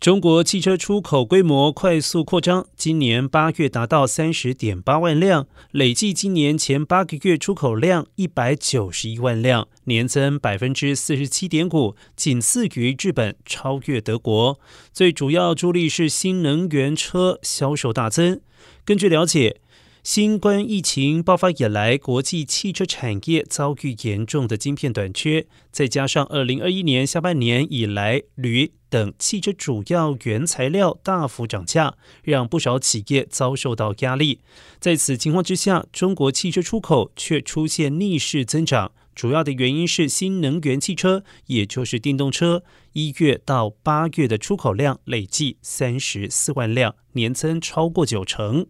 中国汽车出口规模快速扩张，今年八月达到三十点八万辆，累计今年前八个月出口量一百九十一万辆，年增百分之四十七点五，仅次于日本，超越德国。最主要助力是新能源车销售大增。根据了解。新冠疫情爆发以来，国际汽车产业遭遇严重的晶片短缺，再加上二零二一年下半年以来铝等汽车主要原材料大幅涨价，让不少企业遭受到压力。在此情况之下，中国汽车出口却出现逆势增长，主要的原因是新能源汽车，也就是电动车，一月到八月的出口量累计三十四万辆，年增超过九成。